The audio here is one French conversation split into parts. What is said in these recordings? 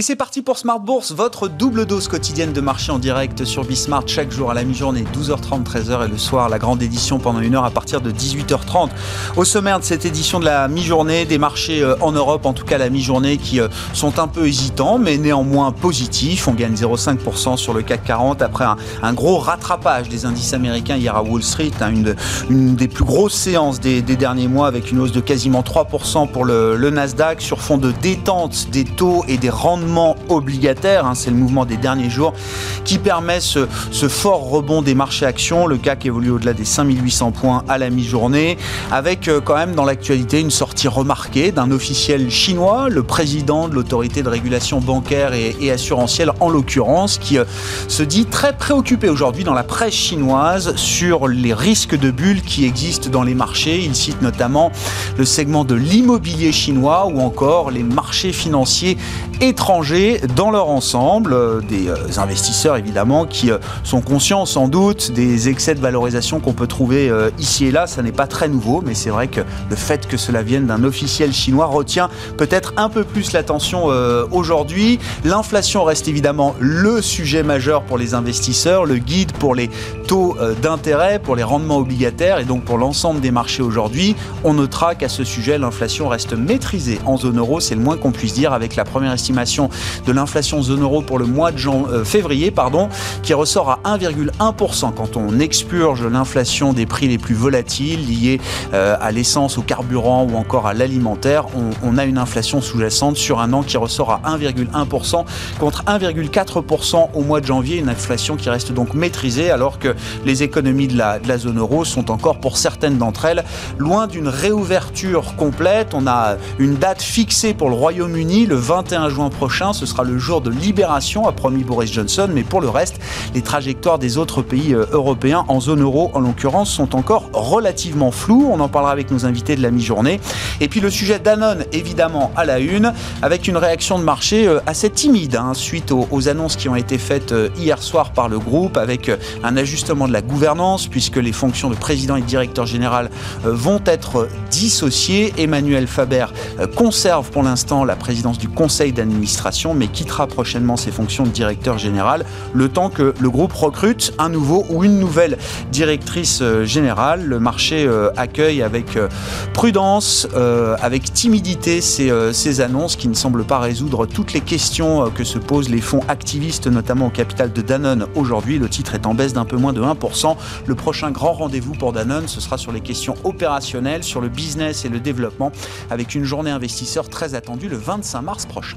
Et c'est parti pour Smart Bourse, votre double dose quotidienne de marché en direct sur Bismart chaque jour à la mi-journée, 12h30, 13h et le soir, la grande édition pendant une heure à partir de 18h30. Au sommaire de cette édition de la mi-journée, des marchés euh, en Europe, en tout cas la mi-journée, qui euh, sont un peu hésitants, mais néanmoins positifs. On gagne 0,5% sur le CAC 40 après un, gros rattrapage des indices américains hier à Wall Street, hein, une, des plus grosses séances des, derniers mois avec une hausse de quasiment 3% pour le, le Nasdaq sur fond de détente des taux et des rendements obligataire. Hein, c'est le mouvement des derniers jours qui permet ce, fort rebond des marchés actions. Le CAC évolue au-delà des 5800 points à la mi-journée, avec euh, quand même dans l'actualité une sortie remarquée d'un officiel chinois, le président de l'autorité de régulation bancaire et, assurantielle en l'occurrence, qui euh, se dit très préoccupé aujourd'hui dans la presse chinoise sur les risques de bulles qui existent dans les marchés. Il cite notamment le segment de l'immobilier chinois ou encore les marchés financiers étrangers dans leur ensemble, euh, des euh, investisseurs évidemment qui euh, sont conscients sans doute des excès de valorisation qu'on peut trouver ici et là. Ça n'est pas très nouveau, mais c'est vrai que le fait que cela vienne d'un officiel chinois retient peut-être un peu plus l'attention aujourd'hui. L'inflation reste évidemment le sujet majeur pour les investisseurs, le guide pour les taux d'intérêt, pour les rendements obligataires et donc pour l'ensemble des marchés aujourd'hui. On notera qu'à ce sujet, l'inflation reste maîtrisée en zone euro, c'est le moins qu'on puisse dire avec la première estimation de l'inflation zone euro pour le mois de euh, février, pardon, qui ressort à 1,1%. Quand on expurge l'inflation des prix les plus volatiles liés euh, à l'essence, au carburant ou encore à l'alimentaire, on, a une inflation sous-jacente sur un an qui ressort à 1,1% contre 1,4% au mois de janvier, une inflation qui reste donc maîtrisée alors que les économies de la, de la zone euro sont encore pour certaines d'entre elles loin d'une réouverture complète. On a une date fixée pour le Royaume-Uni le 21 juin prochain ce sera le jour de libération, a promis Boris Johnson. Mais pour le reste, les trajectoires des autres pays euh, européens, en zone euro en l'occurrence, sont encore relativement floues. On en parlera avec nos invités de la mi-journée. Et puis le sujet Danone, évidemment, à la une, avec une réaction de marché euh, assez timide hein, suite aux, annonces qui ont été faites euh, hier soir par le groupe, avec un ajustement de la gouvernance, puisque les fonctions de président et directeur général vont être dissociées. Emmanuel Faber conserve pour l'instant la présidence du conseil d'administration mais quittera prochainement ses fonctions de directeur général, le temps que le groupe recrute un nouveau ou une nouvelle directrice euh, générale. Le marché euh, accueille avec euh, prudence, avec timidité ces, annonces qui ne semblent pas résoudre toutes les questions que se posent les fonds activistes, notamment au capital de Danone aujourd'hui. Le titre est en baisse d'un peu moins de 1%. Le prochain grand rendez-vous pour Danone, ce sera sur les questions opérationnelles, sur le business et le développement, avec une journée investisseur très attendue le 25 mars prochain.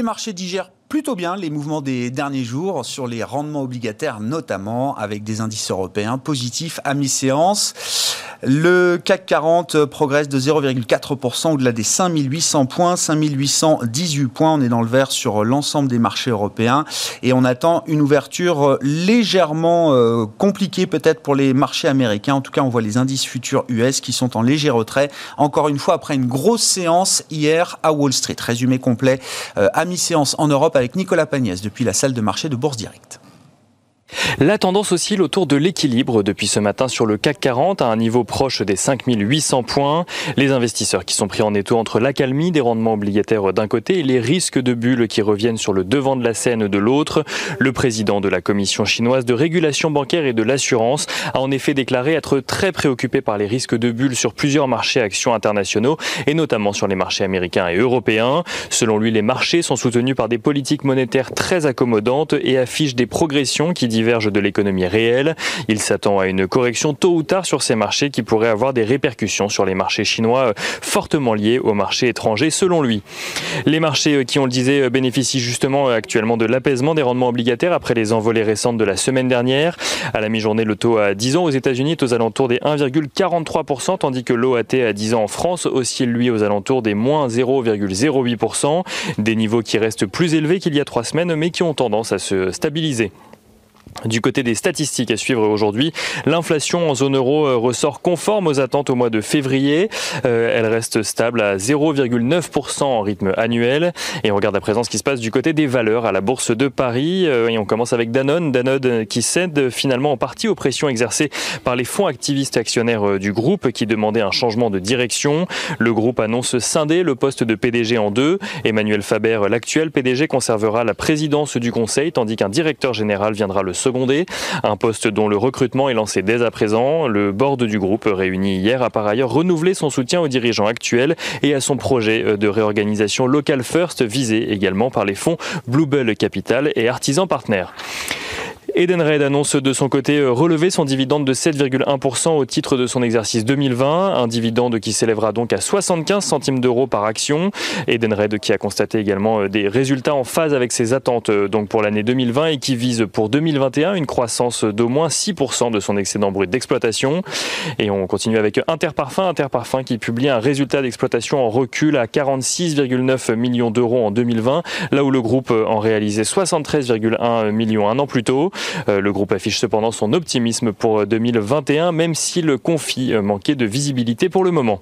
Les marchés digèrent plutôt bien les mouvements des derniers jours sur les rendements obligataires, notamment avec des indices européens positifs à mi-séance. Le CAC 40 progresse de 0,4% au-delà des 5800 points, 5818 points. On est dans le vert sur l'ensemble des marchés européens et on attend une ouverture légèrement euh, compliquée peut-être pour les marchés américains. En tout cas, on voit les indices futurs US qui sont en léger retrait. Encore une fois, après une grosse séance hier à Wall Street. Résumé complet euh, à mi-séance en Europe avec Nicolas Pagnès depuis la salle de marché de Bourse Directe. La tendance oscille autour de l'équilibre depuis ce matin sur le CAC 40 à un niveau proche des 5800 points. Les investisseurs qui sont pris en étau entre l'accalmie des rendements obligataires d'un côté et les risques de bulles qui reviennent sur le devant de la scène de l'autre. Le président de la Commission chinoise de régulation bancaire et de l'assurance a en effet déclaré être très préoccupé par les risques de bulles sur plusieurs marchés actions internationaux et notamment sur les marchés américains et européens. Selon lui, les marchés sont soutenus par des politiques monétaires très accommodantes et affichent des progressions qui divergent de l'économie réelle. Il s'attend à une correction tôt ou tard sur ces marchés qui pourrait avoir des répercussions sur les marchés chinois euh, fortement liés aux marchés étrangers selon lui. Les marchés euh, qui, on le disait, euh, bénéficient justement actuellement de l'apaisement des rendements obligataires après les envolées récentes de la semaine dernière. À la mi-journée, le taux à 10 ans aux États-Unis est aux alentours des 1,43%, tandis que l'OAT à 10 ans en France oscille lui aux alentours des moins 0,08%, des niveaux qui restent plus élevés qu'il y a trois semaines mais qui ont tendance à se stabiliser. Du côté des statistiques à suivre aujourd'hui, l'inflation en zone euro euh, ressort conforme aux attentes au mois de février. Euh, elle reste stable à 0,9% en rythme annuel. Et on regarde à présent ce qui se passe du côté des valeurs à la bourse de Paris. Euh, et on commence avec Danone. Danone qui cède finalement en partie aux pressions exercées par les fonds activistes actionnaires du groupe qui demandaient un changement de direction. Le groupe annonce scinder le poste de PDG en deux. Emmanuel Faber, l'actuel PDG, conservera la présidence du conseil tandis qu'un directeur général viendra le un poste dont le recrutement est lancé dès à présent. Le board du groupe réuni hier a par ailleurs renouvelé son soutien aux dirigeants actuels et à son projet de réorganisation Local First visé également par les fonds Bluebell Capital et Artisan Partners. Edenred annonce de son côté euh, relever son dividende de 7,1% au titre de son exercice 2020, un dividende qui s'élèvera donc à 75 centimes d'euros par action. Edenred qui a constaté également euh, des résultats en phase avec ses attentes euh, donc pour l'année 2020 et qui vise pour 2021 une croissance d'au moins 6% de son excédent brut d'exploitation. Et on continue avec Interparfum, Interparfum qui publie un résultat d'exploitation en recul à 46,9 millions d'euros en 2020, là où le groupe en réalisait 73,1 millions un an plus tôt. Euh, le groupe affiche cependant son optimisme pour 2021, même si le conflit euh, manquait de visibilité pour le moment.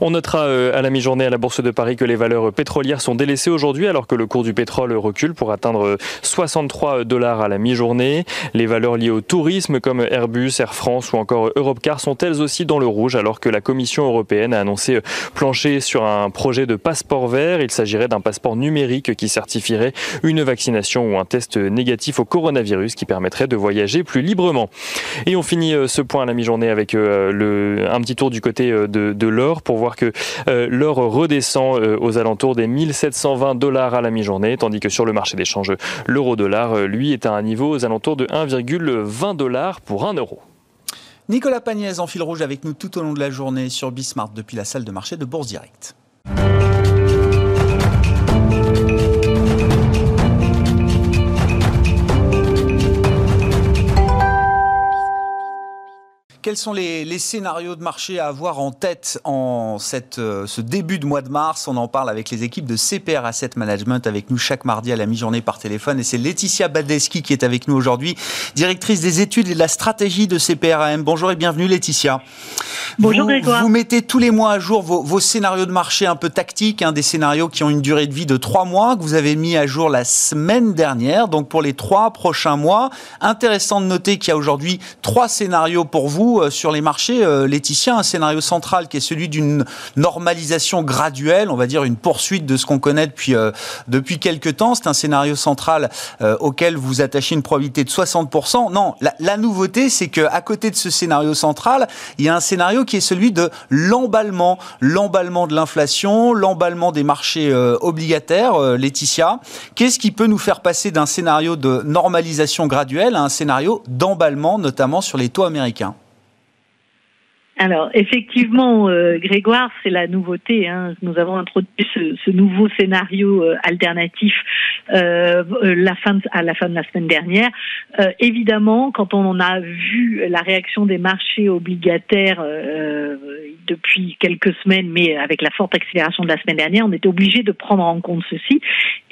On notera euh, à la mi-journée à la Bourse de Paris que les valeurs pétrolières sont délaissées aujourd'hui alors que le cours du pétrole recule pour atteindre 63 dollars à la mi-journée. Les valeurs liées au tourisme comme Airbus, Air France ou encore Europcar sont elles aussi dans le rouge alors que la Commission européenne a annoncé plancher sur un projet de passeport vert. Il s'agirait d'un passeport numérique qui certifierait une vaccination ou un test négatif au coronavirus qui permettrait de voyager plus librement. Et on finit euh, ce point à la mi-journée avec euh, un petit tour du côté de l'or pour voir que euh, l'or redescend euh, aux alentours des 1720 dollars à la mi-journée, tandis que sur le marché d'échange, l'euro-dollar, euh, lui, est à un niveau aux alentours de 1,20 dollars pour 1 euro. Nicolas Pagnès en fil rouge avec nous tout au long de la journée sur Bismart depuis la salle de marché de Bourse Direct. Quels sont les, scénarios de marché à avoir en tête en cette, euh, ce début de mois de mars? On en parle avec les équipes de CPR Asset Management avec nous chaque mardi à la mi-journée par téléphone. Et c'est Laetitia Badeski qui est avec nous aujourd'hui, directrice des études et de la stratégie de CPRAM. Bonjour et bienvenue Laetitia. Bonjour vous, Grégoire. Vous mettez tous les mois à jour vos, scénarios de marché un peu tactiques, hein, des scénarios qui ont une durée de vie de trois mois, que vous avez mis à jour la semaine dernière, donc pour les trois prochains mois. Intéressant de noter qu'il y a aujourd'hui trois scénarios pour vous euh, sur les marchés, euh, Laetitia, un scénario central qui est celui d'une normalisation graduelle, on va dire une poursuite de ce qu'on connaît depuis, euh, depuis quelques temps. C'est un scénario central auquel vous attachez une probabilité de 60%. Non, la, nouveauté, c'est qu'à côté de ce scénario central, il y a un scénario qui est celui de l'emballement, l'emballement de l'inflation, l'emballement des marchés obligataires. Laetitia, qu'est-ce qui peut nous faire passer d'un scénario de normalisation graduelle à un scénario d'emballement, notamment sur les taux américains? Alors effectivement, euh, Grégoire, c'est la nouveauté. Hein. Nous avons introduit ce, nouveau scénario euh, alternatif euh, la fin à la fin de la semaine dernière. évidemment, quand on a vu la réaction des marchés obligataires depuis quelques semaines, mais avec la forte accélération de la semaine dernière, on était obligé de prendre en compte ceci.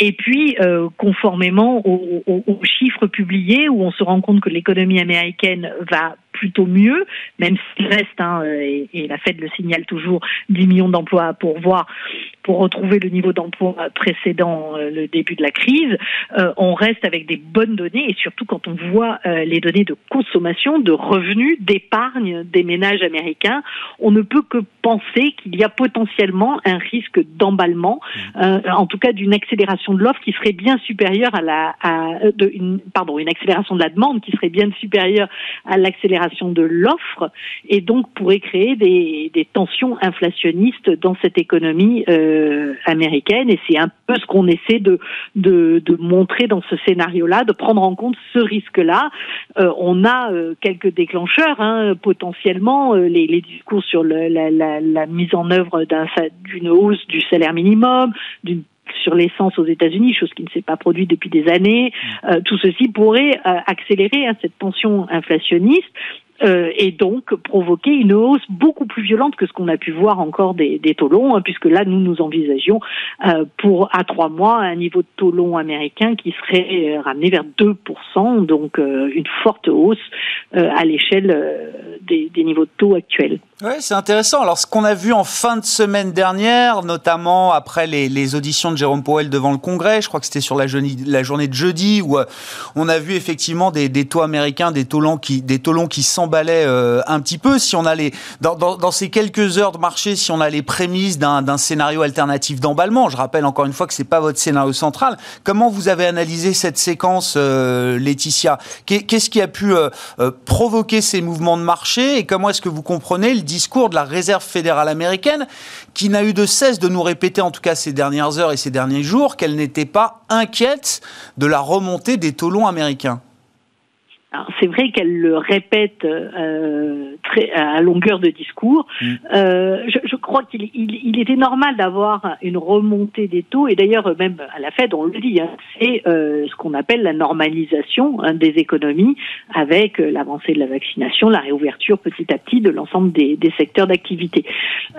Et puis, conformément aux, aux chiffres publiés, où on se rend compte que l'économie américaine va plutôt mieux, même s'il reste, hein, et, la Fed le signale toujours, 10 millions d'emplois à pourvoir pour retrouver le niveau d'emploi précédent euh, le début de la crise. Euh, on reste avec des bonnes données et surtout quand on voit euh, les données de consommation, de revenus, d'épargne des ménages américains, on ne peut que penser qu'il y a potentiellement un risque d'emballement, en tout cas d'une accélération de l'offre qui serait bien supérieure à la, pardon, une accélération de la demande qui serait bien supérieure à l'accélération de l'offre et donc pourrait créer des, tensions inflationnistes dans cette économie euh, américaine. Et c'est un peu ce qu'on essaie de, montrer dans ce scénario-là, de prendre en compte ce risque-là. Euh, on a euh, quelques déclencheurs, hein, potentiellement, les, discours sur la, la, mise en œuvre d'une hausse du salaire minimum, d'une sur l'essence aux États-Unis, chose qui ne s'est pas produite depuis des années. Euh, tout ceci pourrait euh, accélérer hein, cette tension inflationniste. Euh, et donc provoquer une hausse beaucoup plus violente que ce qu'on a pu voir encore des, taux longs, hein, puisque là, nous nous envisagions euh, pour à trois mois un niveau de taux long américain qui serait euh, ramené vers 2%, donc une forte hausse à l'échelle des, niveaux de taux actuels. Oui, c'est intéressant. Alors, ce qu'on a vu en fin de semaine dernière, notamment après les, auditions de Jérôme Powell devant le Congrès, je crois que c'était sur la journée, de jeudi, où on a vu effectivement des, taux américains, des taux longs qui, des taux longs qui s'emballaient euh, un petit peu. Si on a les, dans, ces quelques heures de marché, si on a les prémices d'un scénario alternatif d'emballement, je rappelle encore une fois que c'est pas votre scénario central. Comment vous avez analysé cette séquence, euh, Laetitia? Qu'est-ce qui a pu euh, provoquer ces mouvements de marché? Et comment est-ce que vous comprenez le discours de la Réserve fédérale américaine qui n'a eu de cesse de nous répéter, en tout cas ces dernières heures et ces derniers jours, qu'elle n'était pas inquiète de la remontée des taux longs américains? C'est vrai qu'elle le répète euh, très à longueur de discours. Mm. Euh, je, je, crois qu'il il, il était normal d'avoir une remontée des taux et d'ailleurs même à la Fed on le dit, hein, c'est euh, ce qu'on appelle la normalisation hein, des économies avec euh, l'avancée de la vaccination, la réouverture petit à petit de l'ensemble des, des, secteurs d'activité.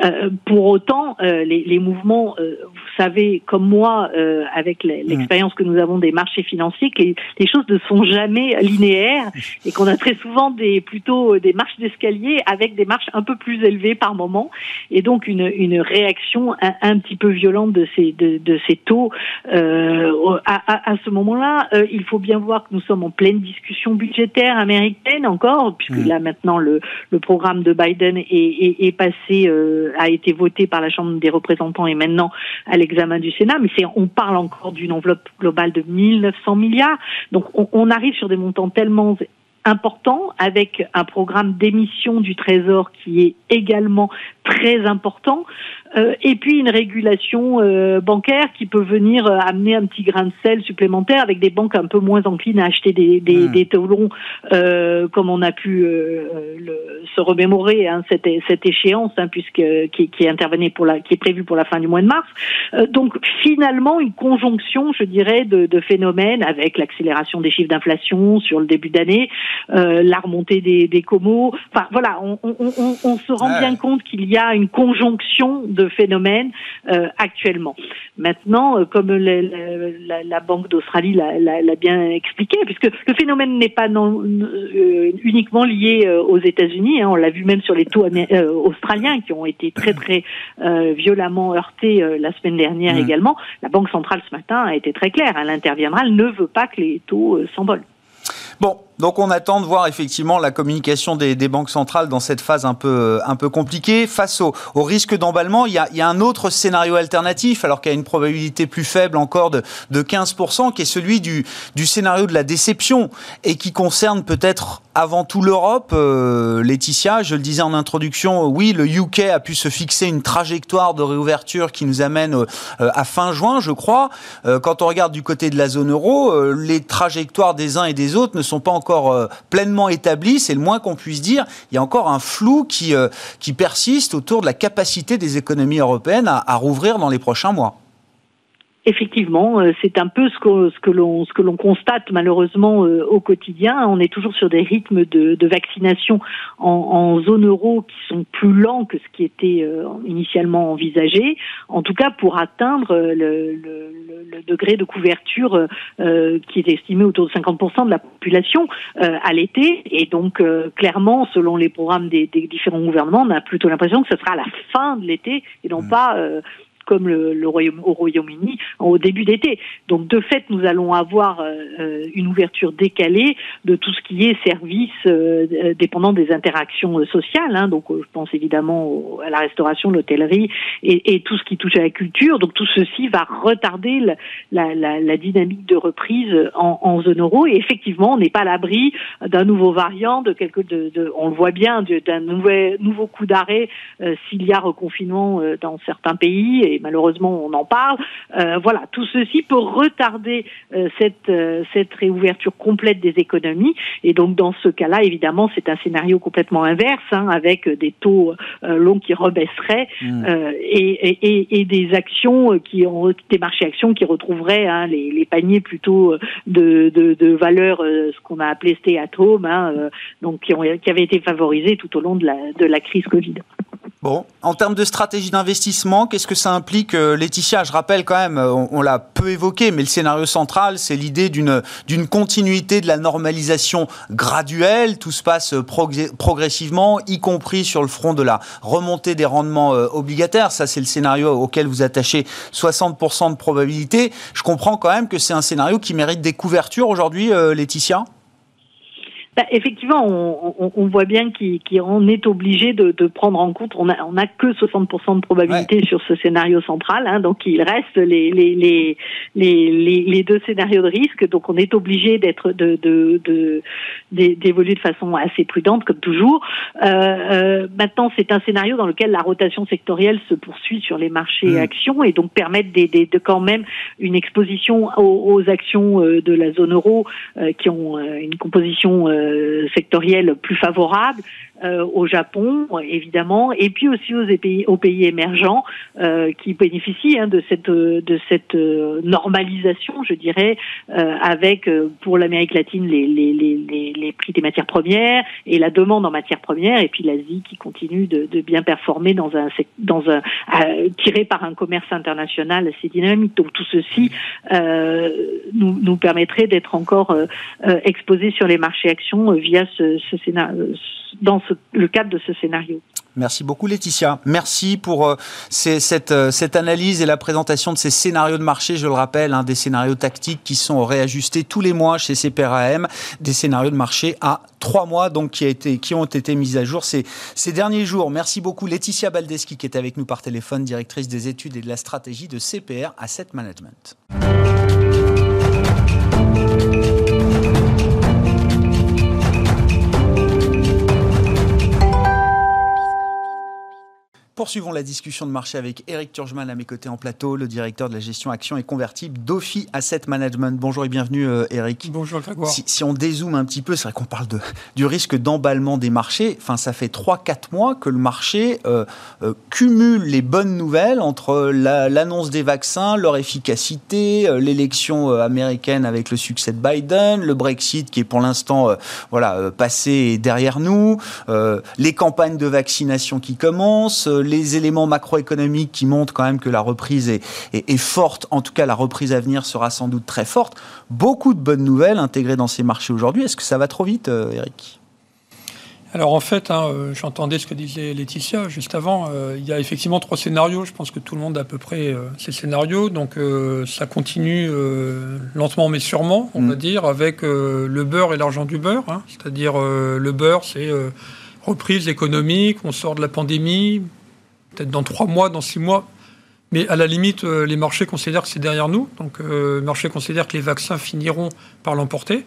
Euh, pour autant, euh, les, les, mouvements, vous savez comme moi, avec mm. l'expérience que nous avons des marchés financiers, que les, les choses ne sont jamais linéaires et qu'on a très souvent des plutôt des marches d'escalier avec des marches un peu plus élevées par moment et donc une, une réaction un, petit peu violente de ces de, de ces taux euh, à, à, ce moment-là. Euh, il faut bien voir que nous sommes en pleine discussion budgétaire américaine encore puisque mmh. là maintenant le, le programme de Biden est, est, est passé euh, a été voté par la Chambre des représentants et maintenant à l'examen du Sénat mais c'est on parle encore d'une enveloppe globale de 1900 milliards donc on, on arrive sur des montants tellement important avec un programme d'émission du Trésor qui est également très important. Euh, et puis une régulation euh, bancaire qui peut venir euh, amener un petit grain de sel supplémentaire avec des banques un peu moins enclines à acheter des, des, mmh. des taux longs, comme on a pu le, se remémorer hein, cette, cette échéance, hein, puisque qui, qui, est pour la, qui est prévue pour la fin du mois de mars. donc finalement une conjonction, je dirais, de, de phénomènes avec l'accélération des chiffres d'inflation sur le début d'année, la remontée des, des comos. Enfin voilà, on, on, on, on se rend bien compte qu'il y a une conjonction de phénomènes euh, actuellement. Maintenant, euh, comme la, la, Banque d'Australie l'a bien expliqué, puisque le phénomène n'est pas non, euh, uniquement lié aux États-Unis, hein, on l'a vu même sur les taux australiens qui ont été très très violemment heurtés la semaine dernière mmh. également. La Banque centrale ce matin a été très claire, elle interviendra, elle ne veut pas que les taux s'envolent. Bon, donc on attend de voir effectivement la communication des, banques centrales dans cette phase un peu, un peu compliquée. Face au, risque d'emballement, il, y, a, un autre scénario alternatif, alors qu'il y a une probabilité plus faible encore de, de 15%, qui est celui du, du scénario de la déception et qui concerne peut-être avant tout l'Europe. Euh, Laetitia, je le disais en introduction, oui, le UK a pu se fixer une trajectoire de réouverture qui nous amène euh, à fin juin, je crois. Euh, quand on regarde du côté de la zone euro, les trajectoires des uns et des autres ne sont pas encore euh, pleinement établi, c'est le moins qu'on puisse dire. Il y a encore un flou qui, euh, qui persiste autour de la capacité des économies européennes à rouvrir dans les prochains mois. Effectivement, euh, c'est un peu ce que, ce que l'on ce que l'on constate malheureusement euh, au quotidien. On est toujours sur des rythmes de, de vaccination en, en, zone euro qui sont plus lents que ce qui était euh, initialement envisagé. En tout cas, pour atteindre le, le, le degré de couverture qui est estimé autour de 50% de la population à l'été. Et donc, clairement, selon les programmes des, des, différents gouvernements, on a plutôt l'impression que ce sera à la fin de l'été et non mmh. pas comme le, le Royaume, au Royaume-Uni au début d'été. Donc de fait, nous allons avoir euh, une ouverture décalée de tout ce qui est services euh, dépendant des interactions sociales. Hein. Donc je pense évidemment à la restauration, l'hôtellerie et, et, tout ce qui touche à la culture. Donc tout ceci va retarder la, la, la dynamique de reprise en, en, zone euro. Et effectivement, on n'est pas à l'abri d'un nouveau variant, de quelque, de, de, on le voit bien, d'un nouveau, nouveau coup d'arrêt euh, s'il y a reconfinement dans certains pays malheureusement on en parle. voilà, tout ceci peut retarder cette, cette réouverture complète des économies. Et donc dans ce cas-là, évidemment, c'est un scénario complètement inverse, hein, avec des taux longs qui rebaisseraient mmh. et, et, et, des actions qui ont des marchés actions qui retrouveraient hein, les, les, paniers plutôt de, de, de valeurs, ce qu'on a appelé stay at home, hein, donc qui, ont, qui avaient été favorisés tout au long de la, de la crise Covid. Bon, en termes de stratégie d'investissement, qu'est-ce que ça implique, euh, Laetitia? Je rappelle quand même, euh, on, l'a peu évoqué, mais le scénario central, c'est l'idée d'une continuité de la normalisation graduelle. Tout se passe progressivement, y compris sur le front de la remontée des rendements euh, obligataires. Ça, c'est le scénario auquel vous attachez 60% de probabilité. Je comprends quand même que c'est un scénario qui mérite des couvertures aujourd'hui, Laetitia bah, effectivement, on, on, voit bien qu'on est obligé de, de, prendre en compte, on n'a on a que 60% de probabilité sur ce scénario central, hein, donc il reste les, les, les, les, les deux scénarios de risque, donc on est obligé d'être de, de, de, d'évoluer de façon assez prudente, comme toujours. Euh, euh, maintenant, c'est un scénario dans lequel la rotation sectorielle se poursuit sur les marchés mmh. actions et donc permettre des, des, de quand même une exposition aux, aux actions euh, de la zone euro euh, qui ont euh, une composition sectorielle plus favorable euh, au Japon, évidemment, et puis aussi aux pays, aux pays émergents euh, qui bénéficient hein, de cette de cette euh, normalisation, je dirais, avec pour l'Amérique latine les, les, les, les, prix des matières premières et la demande en matières premières, et puis l'Asie qui continue de, de, bien performer dans un dans un tiré par un commerce international assez dynamique. Donc tout ceci nous, nous permettrait d'être encore exposés sur les marchés actions via ce, ce scénario dans le cadre de ce scénario. Merci beaucoup Laetitia. Merci pour euh, cette, euh, cette, analyse et la présentation de ces scénarios de marché, je le rappelle, hein, des scénarios tactiques qui sont réajustés tous les mois chez CPRAM, des scénarios de marché à trois mois donc qui, ont été mis à jour ces, ces derniers jours. Merci beaucoup Laetitia Baldeschi qui est avec nous par téléphone, directrice des études et de la stratégie de CPR Asset Management. Poursuivons la discussion de marché avec Eric Turgeman à mes côtés en plateau, le directeur de la gestion actions et convertibles d'Ophi Asset Management. Bonjour et bienvenue euh, Eric. Bonjour Grégoire. Si, si, on dézoome un petit peu, c'est vrai qu'on parle de, du risque d'emballement des marchés. Enfin, ça fait 3-4 mois que le marché euh, euh, cumule les bonnes nouvelles entre l'annonce des vaccins, leur efficacité, l'élection américaine avec le succès de Biden, le Brexit qui est pour l'instant voilà, passé derrière nous, les campagnes de vaccination qui commencent, les éléments macroéconomiques qui montrent quand même que la reprise est, est, forte, en tout cas la reprise à venir sera sans doute très forte. Beaucoup de bonnes nouvelles intégrées dans ces marchés aujourd'hui. Est-ce que ça va trop vite, euh, Eric? Alors en fait, hein, euh, j'entendais ce que disait Laetitia juste avant. Euh, il y a effectivement trois scénarios. Je pense que tout le monde a à peu près ces scénarios. Donc ça continue lentement mais sûrement, on va mm. dire, avec le beurre et l'argent du beurre. Hein. C'est-à-dire le beurre, c'est reprise économique, on sort de la pandémie, peut-être dans trois mois, dans six mois. Mais à la limite, euh, les marchés considèrent que c'est derrière nous. Donc, euh, les marchés considèrent que les vaccins finiront par l'emporter.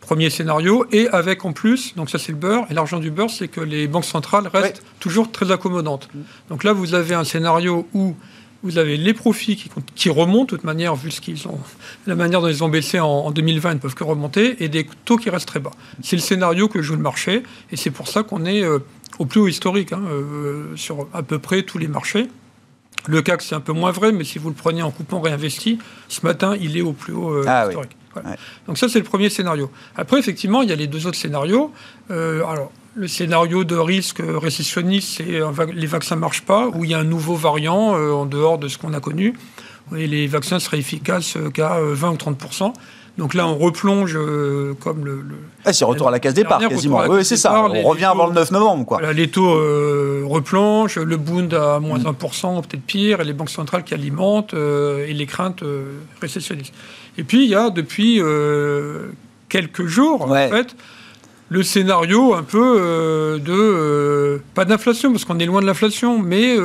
Premier scénario. Et avec en plus, donc ça c'est le beurre, et l'argent du beurre, c'est que les banques centrales restent toujours très accommodantes. Donc là, vous avez un scénario où vous avez les profits qui, qui, remontent, de toute manière, vu ce qu'ils ont, la manière dont ils ont baissé en, 2020, ils ne peuvent que remonter, et des taux qui restent très bas. C'est le scénario que joue le marché, et c'est pour ça qu'on est euh, au plus haut historique hein, euh, sur à peu près tous les marchés. Le CAC, c'est un peu moins vrai, mais si vous le prenez en coupon réinvesti, ce matin, il est au plus haut euh, ah historique. Donc ça, c'est le premier scénario. Après, effectivement, il y a les deux autres scénarios. Euh, alors, le scénario de risque récessionniste, c'est les vaccins ne marchent pas, ou il y a un nouveau variant en dehors de ce qu'on a connu, et les vaccins seraient efficaces qu'à 20 ou 30 donc là, on replonge euh, comme le. Ah, c'est retour à la case départ, quasiment. Oui, c'est ça. on revient avant le 9 novembre. Quoi. les taux euh, replongent, le Bund à moins 1%, mm. peut-être pire, et les banques centrales qui alimentent, euh, et les craintes récessionnistes. Et puis, il y a depuis quelques jours, en fait, le scénario un peu de. pas d'inflation, parce qu'on est loin de l'inflation, mais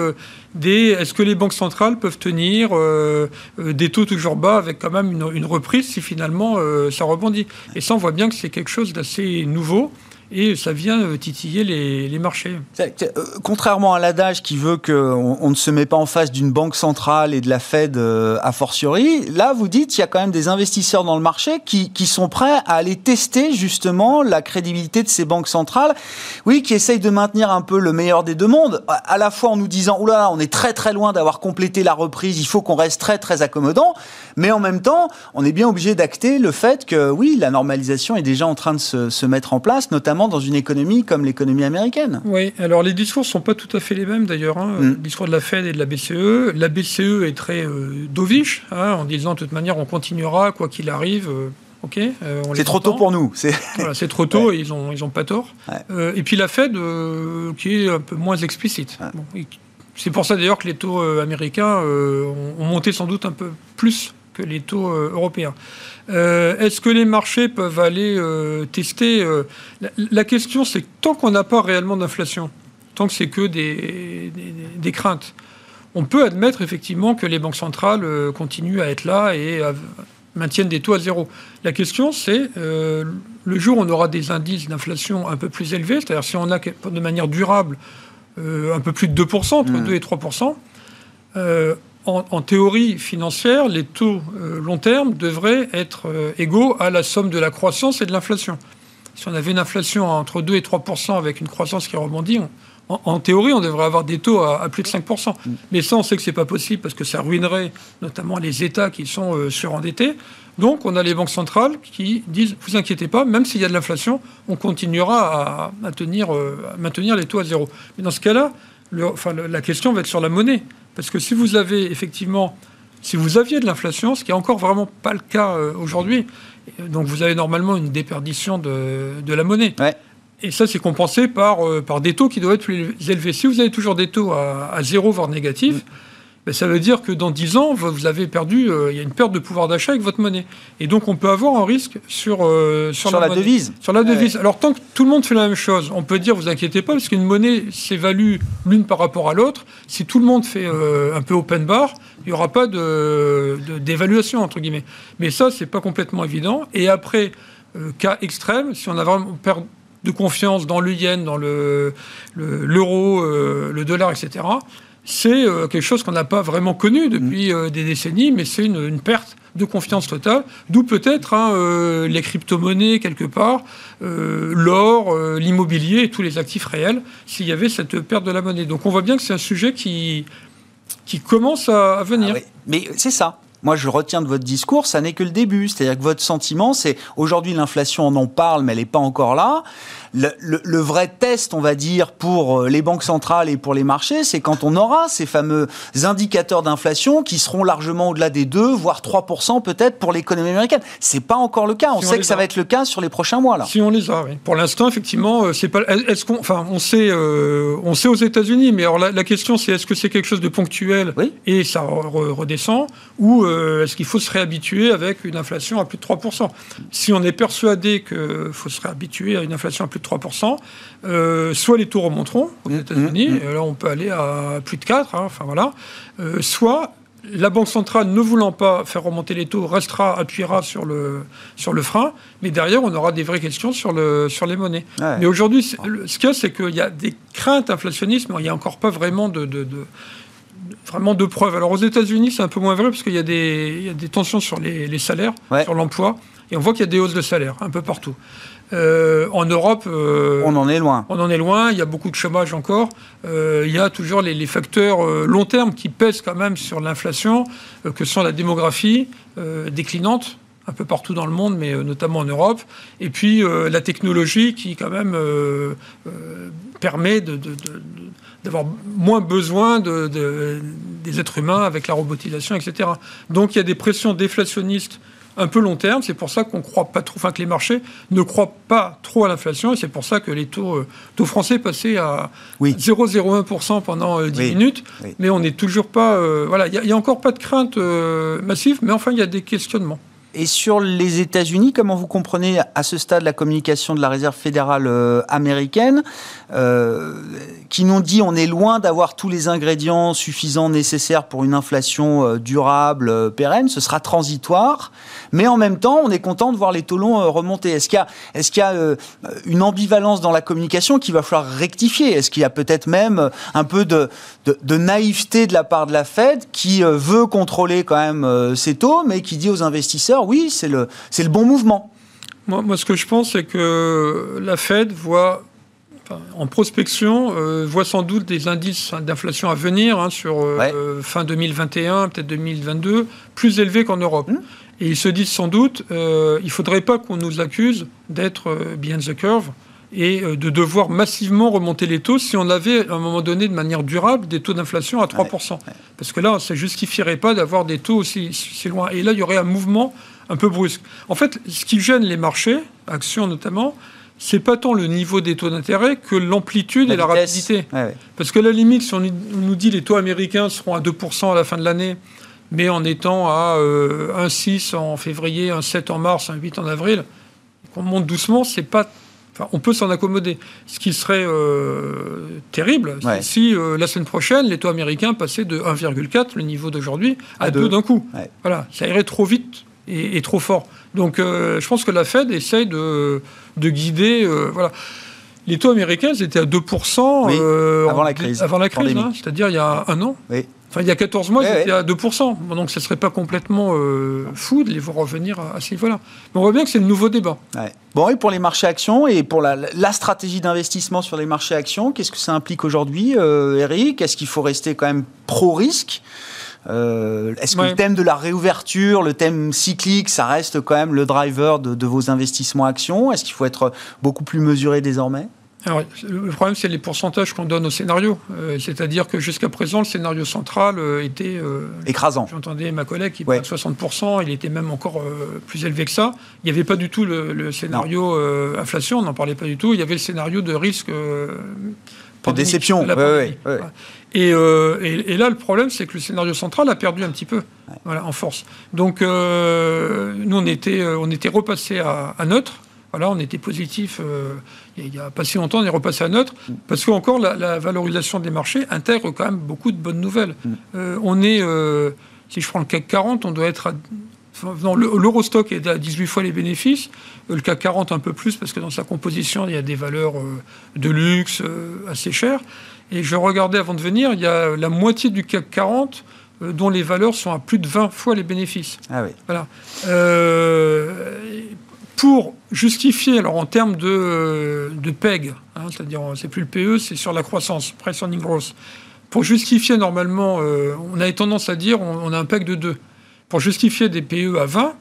est-ce que les banques centrales peuvent tenir euh, euh, des taux toujours bas avec quand même une, reprise si finalement euh, ça rebondit? Et ça, on voit bien que c'est quelque chose d'assez nouveau. Et ça vient euh, titiller les, marchés. Euh, contrairement à l'adage qui veut qu'on on ne se met pas en face d'une banque centrale et de la Fed euh, a fortiori, là vous dites qu'il y a quand même des investisseurs dans le marché qui, qui, sont prêts à aller tester justement la crédibilité de ces banques centrales, oui, qui essayent de maintenir un peu le meilleur des deux mondes, à la fois en nous disant, oulala, on est très très loin d'avoir complété la reprise, il faut qu'on reste très très accommodant, mais en même temps, on est bien obligé d'acter le fait que oui, la normalisation est déjà en train de se, se mettre en place, notamment dans une économie comme l'économie américaine. Oui, alors les discours ne sont pas tout à fait les mêmes d'ailleurs. Hein. Mm. Le discours de la Fed et de la BCE. La BCE est très euh, dovish, hein, en disant de toute manière on continuera quoi qu'il arrive. Euh, ok. Euh, c'est trop tôt pour nous. C'est voilà, trop tôt et ils n'ont ils ont pas tort. et puis la Fed qui est un peu moins explicite. c'est pour ça d'ailleurs que les taux américains ont monté sans doute un peu plus que les taux européens. Euh, est-ce que les marchés peuvent aller euh, tester euh, la, question, c'est que tant qu'on n'a pas réellement d'inflation, tant que c'est que des, craintes, on peut admettre effectivement que les banques centrales continuent à être là et maintiennent des taux à zéro. La question, c'est le jour où on aura des indices d'inflation un peu plus élevés, c'est-à-dire si on a de manière durable un peu plus de 2%, entre 2 mmh. et 3%, en, théorie financière, les taux euh, long terme devraient être euh, égaux à la somme de la croissance et de l'inflation. Si on avait une inflation entre 2 et 3% avec une croissance qui rebondit, en, théorie, on devrait avoir des taux à, plus de 5% Mais ça, on sait que c'est pas possible parce que ça ruinerait notamment les États qui sont euh, surendettés. Donc, on a les banques centrales qui disent vous inquiétez pas, même s'il y a de l'inflation, on continuera à, tenir, à maintenir les taux à zéro. Mais dans ce cas-là, enfin, la question va être sur la monnaie. Parce que si vous avez effectivement, si vous aviez de l'inflation, ce qui n'est encore vraiment pas le cas euh, aujourd'hui, donc vous avez normalement une déperdition de, de la monnaie. Et ça, c'est compensé par, euh, par des taux qui doivent être plus élevés. Si vous avez toujours des taux à, zéro, voire négatifs, mm. Ben, ça veut dire que dans 10 ans, vous avez perdu, euh, il y a une perte de pouvoir d'achat avec votre monnaie. Et donc, on peut avoir un risque sur, euh, sur, la, devise. Sur la devise. Alors, tant que tout le monde fait la même chose, on peut dire, vous inquiétez pas, parce qu'une monnaie s'évalue l'une par rapport à l'autre. Si tout le monde fait euh, un peu open bar, il n'y aura pas d'évaluation, de, entre guillemets. Mais ça, c'est pas complètement évident. Et après, cas extrême, si on a vraiment perdu de confiance dans le yen, dans l'euro, le, l'euro le dollar, etc., c'est euh, quelque chose qu'on n'a pas vraiment connu depuis mm. euh, des décennies, mais c'est une, perte de confiance totale, d'où peut-être hein, euh, les crypto-monnaies quelque part, l'or, l'immobilier et tous les actifs réels, s'il y avait cette perte de la monnaie. Donc on voit bien que c'est un sujet qui, qui commence à, venir. Ah mais c'est ça moi je retiens de votre discours, ça n'est que le début. C'est-à-dire que votre sentiment, c'est aujourd'hui l'inflation, on en parle, mais elle n'est pas encore là le, vrai test, on va dire, pour euh, les banques centrales et pour les marchés, c'est quand on aura ces fameux indicateurs d'inflation qui seront largement au-delà des 2, voire 3% peut-être pour l'économie américaine. C'est pas encore le cas. On sait que ça va être le cas sur les prochains mois. Là. Si on les a, oui. Pour l'instant, effectivement, euh, c'est pas. Est-ce qu'on, enfin, on sait, euh, on sait aux États-Unis, mais alors la, question, c'est est-ce que c'est quelque chose de ponctuel et ça redescend, ou est-ce qu'il faut se réhabituer avec une inflation à plus de 3% Si on est persuadé qu'il faut se réhabituer à une inflation à plus de 3%. Euh, soit les taux remonteront aux mmh, États-Unis, mmh, mmh. là on peut aller à plus de 4, hein, enfin voilà. Euh, soit la Banque centrale, ne voulant pas faire remonter les taux, restera, appuiera sur le, sur le frein, mais derrière, on aura des vraies questions sur, le, sur les monnaies. Mais aujourd'hui, ce qu'il y a, c'est qu'il y a des craintes inflationnistes, mais il n'y a encore pas vraiment de, de, vraiment de preuves. Alors aux États-Unis, c'est un peu moins vrai, parce qu'il y, a des tensions sur les, salaires, sur l'emploi, et on voit qu'il y a des hausses de salaires un peu partout. Euh, en Europe, euh, on en est loin. On en est loin. Il y a beaucoup de chômage encore. Euh, il y a toujours les, facteurs long terme qui pèsent quand même sur l'inflation, que sont la démographie déclinante un peu partout dans le monde, mais notamment en Europe, et puis la technologie qui quand même permet d'avoir moins besoin des êtres humains avec la robotisation, etc. Donc il y a des pressions déflationnistes un peu long terme. C'est pour ça qu'on croit pas trop, enfin que les marchés ne croient pas trop à l'inflation. Et c'est pour ça que les taux, euh, taux français passaient à 0,01% pendant 10 euh, minutes. Mais on n'est toujours pas. Euh, voilà, il n'y a, encore pas de crainte massive, mais enfin, il y a des questionnements. Et sur les États-Unis, comment vous comprenez à ce stade la communication de la Réserve fédérale euh, américaine, euh, qui nous dit on est loin d'avoir tous les ingrédients suffisants nécessaires pour une inflation euh, durable, pérenne, ce sera transitoire, mais en même temps, on est content de voir les taux longs remonter. Est-ce qu'il y a, est-ce qu'il y a une ambivalence dans la communication qu'il va falloir rectifier? Est-ce qu'il y a peut-être même un peu de, de, naïveté de la part de la Fed qui veut contrôler quand même ses taux, mais qui dit aux investisseurs oui, c'est le, le bon mouvement. Moi, moi, ce que je pense, c'est que la Fed voit, en prospection, euh, voit sans doute des indices d'inflation à venir hein, sur euh, fin 2021, peut-être 2022, plus élevés qu'en Europe. Mmh. Et ils se disent sans doute, euh, il ne faudrait pas qu'on nous accuse d'être behind the curve et de devoir massivement remonter les taux si on avait à un moment donné de manière durable des taux d'inflation à 3%. Parce que là, ça ne justifierait pas d'avoir des taux aussi, aussi, loin. Et là, il y aurait un mouvement un peu brusque. En fait, ce qui gêne les marchés, actions notamment, c'est pas tant le niveau des taux d'intérêt que l'amplitude et la rapidité. Parce que la limite, si on nous dit les taux américains seront à 2% à la fin de l'année, mais en étant à 1,6 euh, en février, 1,7 en mars, 1,8 en avril, qu'on monte doucement, c'est pas Enfin, on peut s'en accommoder. Ce qui serait euh, terrible, si euh, la semaine prochaine, les taux américains passaient de 1,4, le niveau d'aujourd'hui, à, 2 d'un coup. Voilà, ça irait trop vite est, trop fort. Donc euh, je pense que la Fed essaye de, de guider. Euh, voilà. Les taux américains étaient à 2% euh, avant la crise. Avant la crise, hein, c'est-à-dire il y a un an. Enfin, il y a 14 mois, ils étaient à 2%. donc, ce ne serait pas complètement fou de les voir revenir à, ce niveau-là. Mais on voit bien que c'est le nouveau débat. Bon, et pour les marchés actions et pour la, la stratégie d'investissement sur les marchés actions, qu'est-ce que ça implique aujourd'hui, Eric? Est-ce qu'il faut rester quand même pro-risque? Euh, est-ce que le thème de la réouverture, le thème cyclique, ça reste quand même le driver de, vos investissements actions? Est-ce qu'il faut être beaucoup plus mesuré désormais? Alors, le problème, c'est les pourcentages qu'on donne au scénario. Euh, c'est-à-dire que jusqu'à présent, le scénario central euh, était... Écrasant. J'entendais ma collègue qui parlait de 60%, il était même encore plus élevé que ça. Il n'y avait pas du tout le, scénario inflation, on n'en parlait pas du tout. Il y avait le scénario de risque... de déception. Ouais, euh, et, et, là, le problème, c'est que le scénario central a perdu un petit peu voilà, en force. Donc, euh, nous, on était, euh, on était repassé à, neutre. Voilà, on était positif il n'y a pas si longtemps, on est repassé à neutre, mm. parce qu'encore la, la valorisation des marchés intègre quand même beaucoup de bonnes nouvelles. Mm. on est, si je prends le CAC 40, on doit être à l'Eurostock est à 18 fois les bénéfices, le CAC 40 un peu plus parce que dans sa composition il y a des valeurs de luxe assez chères. Et je regardais avant de venir, il y a la moitié du CAC 40 euh, dont les valeurs sont à plus de 20 fois les bénéfices. Ah oui. Voilà. Euh, pour justifier, alors en termes de, de PEG, hein, c'est-à-dire c'est plus le PE, c'est sur la croissance, price earning growth. Pour justifier normalement, euh, on avait tendance à dire on, a un PEG de 2. Pour justifier des PE à 20,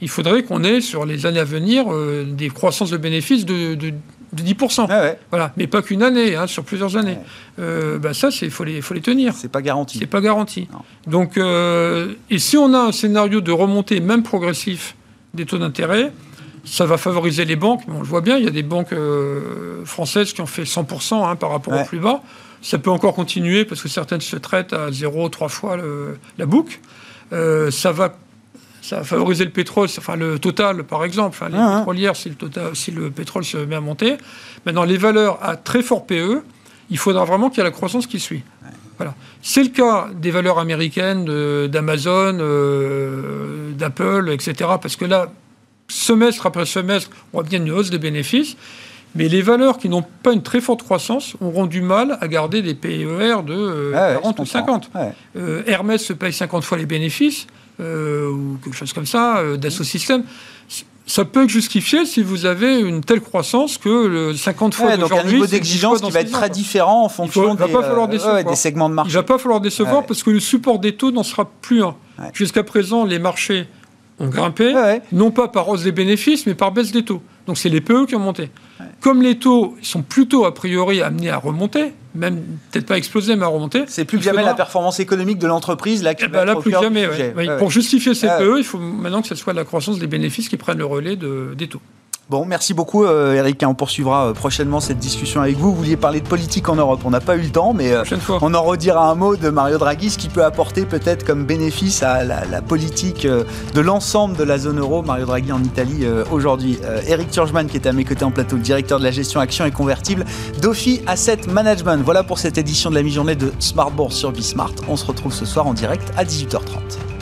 il faudrait qu'on ait sur les années à venir des croissances de bénéfices de, de de 10%. Ah voilà. Mais pas qu'une année, hein, sur plusieurs années. Euh, bah ça, il faut les, faut les tenir. C'est pas garanti. C'est pas garanti. Donc, euh, et si on a un scénario de remontée, même progressif, des taux d'intérêt, ça va favoriser les banques. on le voit bien, il y a des banques euh, françaises qui ont fait 100% hein, par rapport au plus bas. Ça peut encore continuer parce que certaines se traitent à 0, 3 fois la boucle. Ça va ça a favorisé le pétrole, enfin le total par exemple, enfin, les ah, ah. pétrolières, si le, total, si le pétrole se met à monter. Maintenant, les valeurs à très fort PE, il faudra vraiment qu'il y ait la croissance qui suit. Voilà. C'est le cas des valeurs américaines, d'Amazon, euh, d'Apple, etc. Parce que là, semestre après semestre, on voit bien une hausse des bénéfices. Mais les valeurs qui n'ont pas une très forte croissance auront du mal à garder des PER de 40 euh, ou 50. Euh, Hermès se paye 50 fois les bénéfices. Euh, ou quelque chose comme ça, euh, d'assaut système ça peut être justifié si vous avez une telle croissance que le 50 fois ouais, donc un niveau d'exigence qui va être très différent en fonction des, des, segments de marché. Il ne va pas falloir décevoir parce que le support des taux n'en sera plus un. Jusqu'à présent, les marchés ont grimpé, non pas par hausse des bénéfices, mais par baisse des taux. Donc c'est les PE qui ont monté. Comme les taux sont plutôt a priori amenés à remonter, même peut-être pas exploser, mais à remonter. C'est plus que jamais la performance économique de l'entreprise là qui eh va là, plus jamais. Pour justifier ces PE, il faut maintenant que ce soit la croissance des bénéfices qui prennent le relais de, des taux. Bon, merci beaucoup euh, Eric. On poursuivra euh, prochainement cette discussion avec vous. Vous vouliez parler de politique en Europe. On n'a pas eu le temps, mais euh, on en redira un mot de Mario Draghi, ce qui peut apporter peut-être comme bénéfice à la, politique de l'ensemble de la zone euro. Mario Draghi en Italie aujourd'hui. Eric Turgeman qui est à mes côtés en plateau, le directeur de la gestion action et convertible d'Ophi Asset Management. Voilà pour cette édition de la mi-journée de Smart Bourse sur Bismart. On se retrouve ce soir en direct à 18h30.